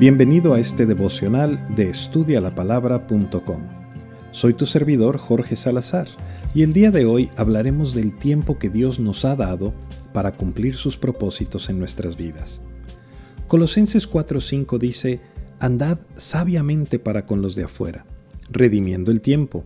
Bienvenido a este devocional de estudialapalabra.com. Soy tu servidor Jorge Salazar y el día de hoy hablaremos del tiempo que Dios nos ha dado para cumplir sus propósitos en nuestras vidas. Colosenses 4:5 dice, Andad sabiamente para con los de afuera, redimiendo el tiempo.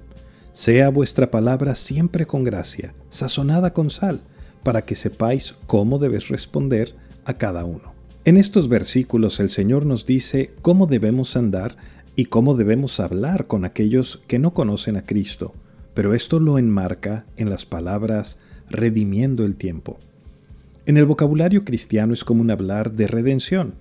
Sea vuestra palabra siempre con gracia, sazonada con sal, para que sepáis cómo debes responder a cada uno. En estos versículos el Señor nos dice cómo debemos andar y cómo debemos hablar con aquellos que no conocen a Cristo, pero esto lo enmarca en las palabras redimiendo el tiempo. En el vocabulario cristiano es común hablar de redención,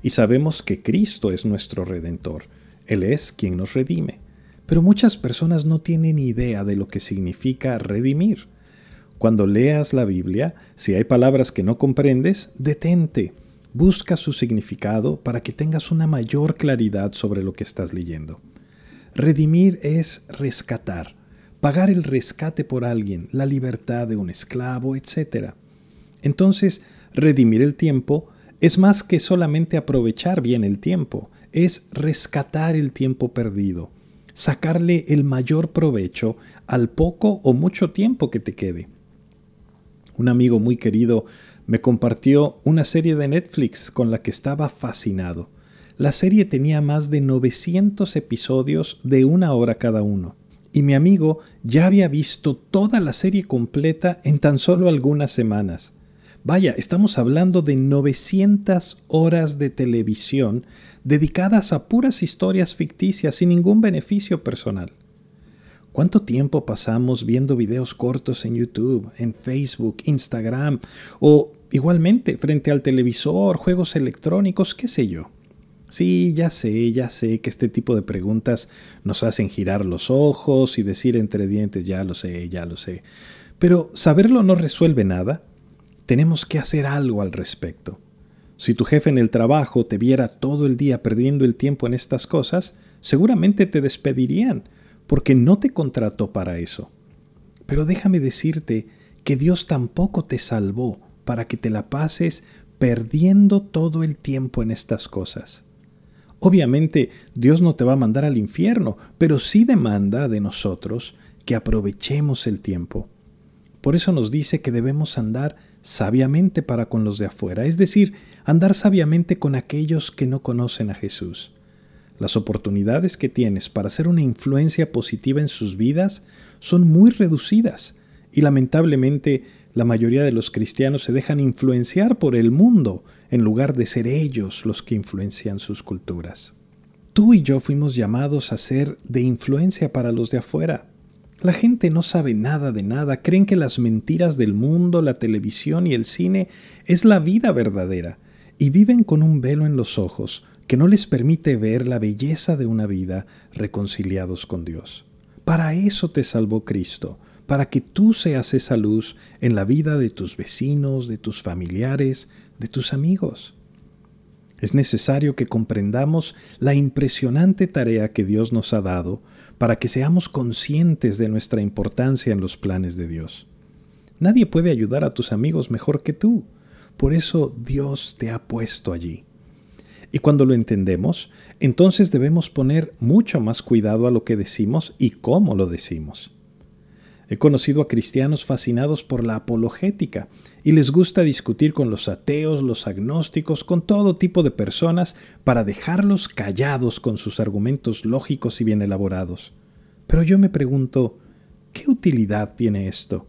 y sabemos que Cristo es nuestro redentor, Él es quien nos redime. Pero muchas personas no tienen idea de lo que significa redimir. Cuando leas la Biblia, si hay palabras que no comprendes, detente Busca su significado para que tengas una mayor claridad sobre lo que estás leyendo. Redimir es rescatar, pagar el rescate por alguien, la libertad de un esclavo, etc. Entonces, redimir el tiempo es más que solamente aprovechar bien el tiempo, es rescatar el tiempo perdido, sacarle el mayor provecho al poco o mucho tiempo que te quede. Un amigo muy querido me compartió una serie de Netflix con la que estaba fascinado. La serie tenía más de 900 episodios de una hora cada uno, y mi amigo ya había visto toda la serie completa en tan solo algunas semanas. Vaya, estamos hablando de 900 horas de televisión dedicadas a puras historias ficticias sin ningún beneficio personal. ¿Cuánto tiempo pasamos viendo videos cortos en YouTube, en Facebook, Instagram o igualmente frente al televisor, juegos electrónicos, qué sé yo? Sí, ya sé, ya sé que este tipo de preguntas nos hacen girar los ojos y decir entre dientes, ya lo sé, ya lo sé. Pero saberlo no resuelve nada. Tenemos que hacer algo al respecto. Si tu jefe en el trabajo te viera todo el día perdiendo el tiempo en estas cosas, seguramente te despedirían porque no te contrató para eso. Pero déjame decirte que Dios tampoco te salvó para que te la pases perdiendo todo el tiempo en estas cosas. Obviamente Dios no te va a mandar al infierno, pero sí demanda de nosotros que aprovechemos el tiempo. Por eso nos dice que debemos andar sabiamente para con los de afuera, es decir, andar sabiamente con aquellos que no conocen a Jesús. Las oportunidades que tienes para hacer una influencia positiva en sus vidas son muy reducidas y lamentablemente la mayoría de los cristianos se dejan influenciar por el mundo en lugar de ser ellos los que influencian sus culturas. Tú y yo fuimos llamados a ser de influencia para los de afuera. La gente no sabe nada de nada, creen que las mentiras del mundo, la televisión y el cine es la vida verdadera, y viven con un velo en los ojos, que no les permite ver la belleza de una vida reconciliados con Dios. Para eso te salvó Cristo, para que tú seas esa luz en la vida de tus vecinos, de tus familiares, de tus amigos. Es necesario que comprendamos la impresionante tarea que Dios nos ha dado para que seamos conscientes de nuestra importancia en los planes de Dios. Nadie puede ayudar a tus amigos mejor que tú. Por eso Dios te ha puesto allí. Y cuando lo entendemos, entonces debemos poner mucho más cuidado a lo que decimos y cómo lo decimos. He conocido a cristianos fascinados por la apologética y les gusta discutir con los ateos, los agnósticos, con todo tipo de personas para dejarlos callados con sus argumentos lógicos y bien elaborados. Pero yo me pregunto, ¿qué utilidad tiene esto?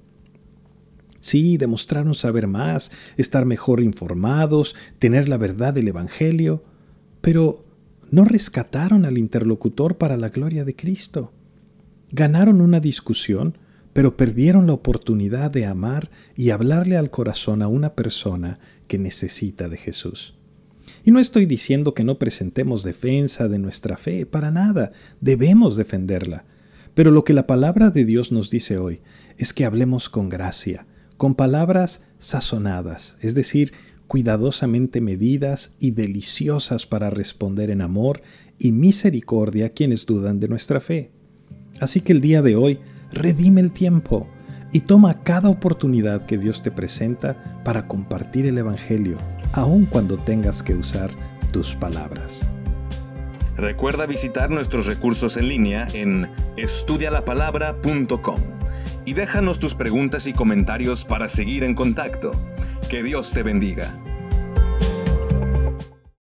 Sí, demostraron saber más, estar mejor informados, tener la verdad del Evangelio, pero no rescataron al interlocutor para la gloria de Cristo. Ganaron una discusión, pero perdieron la oportunidad de amar y hablarle al corazón a una persona que necesita de Jesús. Y no estoy diciendo que no presentemos defensa de nuestra fe, para nada, debemos defenderla. Pero lo que la palabra de Dios nos dice hoy es que hablemos con gracia, con palabras sazonadas, es decir, cuidadosamente medidas y deliciosas para responder en amor y misericordia a quienes dudan de nuestra fe. Así que el día de hoy, redime el tiempo y toma cada oportunidad que Dios te presenta para compartir el Evangelio, aun cuando tengas que usar tus palabras. Recuerda visitar nuestros recursos en línea en estudialapalabra.com y déjanos tus preguntas y comentarios para seguir en contacto. Que Dios te bendiga.